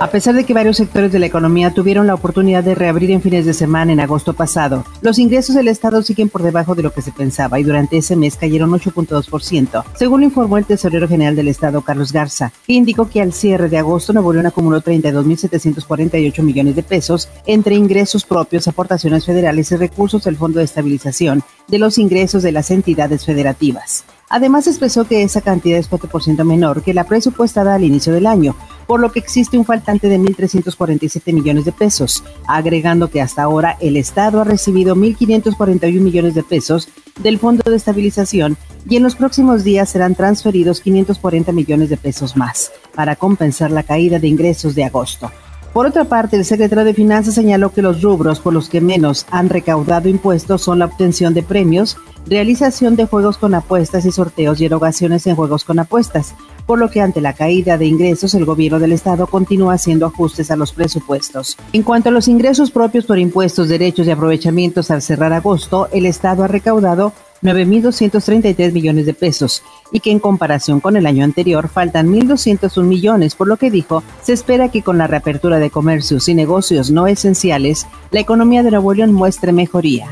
A pesar de que varios sectores de la economía tuvieron la oportunidad de reabrir en fines de semana en agosto pasado, los ingresos del Estado siguen por debajo de lo que se pensaba y durante ese mes cayeron 8.2%, según informó el tesorero general del Estado, Carlos Garza, que indicó que al cierre de agosto Nuevo León acumuló 32.748 millones de pesos entre ingresos propios, aportaciones federales y recursos del Fondo de Estabilización de los ingresos de las entidades federativas. Además, expresó que esa cantidad es 4% menor que la presupuestada al inicio del año, por lo que existe un faltante de 1.347 millones de pesos, agregando que hasta ahora el Estado ha recibido 1.541 millones de pesos del Fondo de Estabilización y en los próximos días serán transferidos 540 millones de pesos más para compensar la caída de ingresos de agosto. Por otra parte, el secretario de Finanzas señaló que los rubros por los que menos han recaudado impuestos son la obtención de premios, realización de juegos con apuestas y sorteos y erogaciones en juegos con apuestas, por lo que ante la caída de ingresos el gobierno del estado continúa haciendo ajustes a los presupuestos. En cuanto a los ingresos propios por impuestos, derechos y aprovechamientos al cerrar agosto, el estado ha recaudado 9.233 millones de pesos y que en comparación con el año anterior faltan 1.201 millones, por lo que dijo, se espera que con la reapertura de comercios y negocios no esenciales, la economía de Nuevo León muestre mejoría.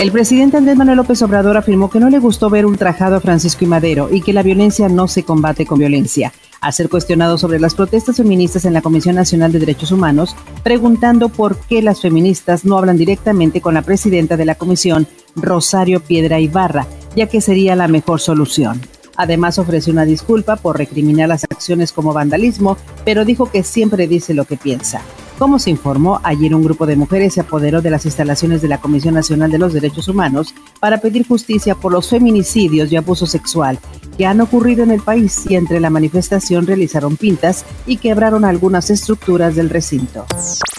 El presidente Andrés Manuel López Obrador afirmó que no le gustó ver ultrajado a Francisco y Madero y que la violencia no se combate con violencia. Al ser cuestionado sobre las protestas feministas en la Comisión Nacional de Derechos Humanos, preguntando por qué las feministas no hablan directamente con la presidenta de la comisión, Rosario Piedra Ibarra, ya que sería la mejor solución. Además ofreció una disculpa por recriminar las acciones como vandalismo, pero dijo que siempre dice lo que piensa. Como se informó, ayer un grupo de mujeres se apoderó de las instalaciones de la Comisión Nacional de los Derechos Humanos para pedir justicia por los feminicidios y abuso sexual que han ocurrido en el país y entre la manifestación realizaron pintas y quebraron algunas estructuras del recinto.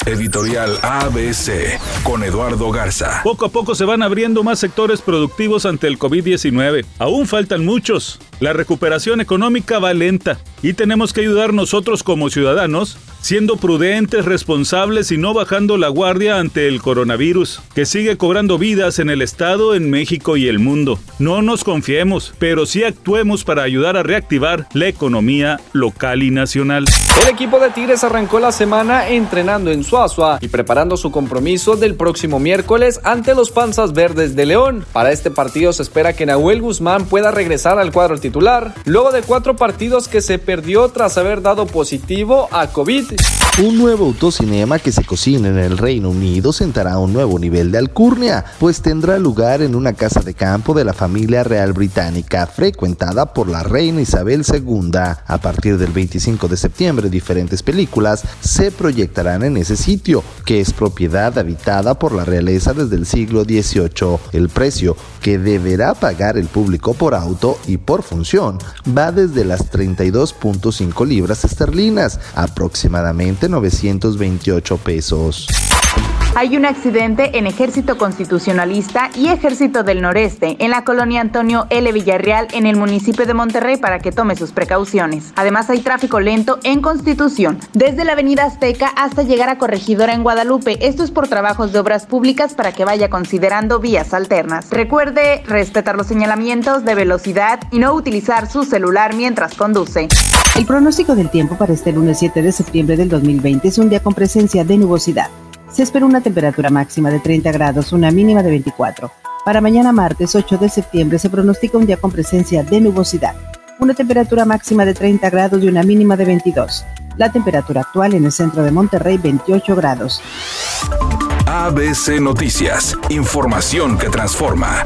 Editorial ABC con Eduardo Garza. Poco a poco se van abriendo más sectores productivos ante el COVID-19. Aún faltan muchos. La recuperación económica va lenta y tenemos que ayudar nosotros como ciudadanos siendo prudentes, responsables y no bajando la guardia ante el coronavirus, que sigue cobrando vidas en el Estado, en México y el mundo. No nos confiemos, pero sí actuemos para ayudar a reactivar la economía local y nacional. El equipo de Tigres arrancó la semana entrenando en Suazua y preparando su compromiso del próximo miércoles ante los Panzas Verdes de León. Para este partido se espera que Nahuel Guzmán pueda regresar al cuadro titular, luego de cuatro partidos que se perdió tras haber dado positivo a COVID. Un nuevo autocinema que se cocina en el Reino Unido sentará un nuevo nivel de alcurnia, pues tendrá lugar en una casa de campo de la familia real británica, frecuentada por la reina Isabel II. A partir del 25 de septiembre, diferentes películas se proyectarán en ese sitio, que es propiedad habitada por la realeza desde el siglo XVIII. El precio que deberá pagar el público por auto y por va desde las 32.5 libras esterlinas, aproximadamente 928 pesos. Hay un accidente en Ejército Constitucionalista y Ejército del Noreste en la colonia Antonio L. Villarreal en el municipio de Monterrey para que tome sus precauciones. Además hay tráfico lento en Constitución, desde la avenida Azteca hasta llegar a Corregidora en Guadalupe. Esto es por trabajos de obras públicas para que vaya considerando vías alternas. Recuerde respetar los señalamientos de velocidad y no utilizar su celular mientras conduce. El pronóstico del tiempo para este lunes 7 de septiembre del 2020 es un día con presencia de nubosidad. Se espera una temperatura máxima de 30 grados, una mínima de 24. Para mañana martes 8 de septiembre se pronostica un día con presencia de nubosidad. Una temperatura máxima de 30 grados y una mínima de 22. La temperatura actual en el centro de Monterrey 28 grados. ABC Noticias, información que transforma.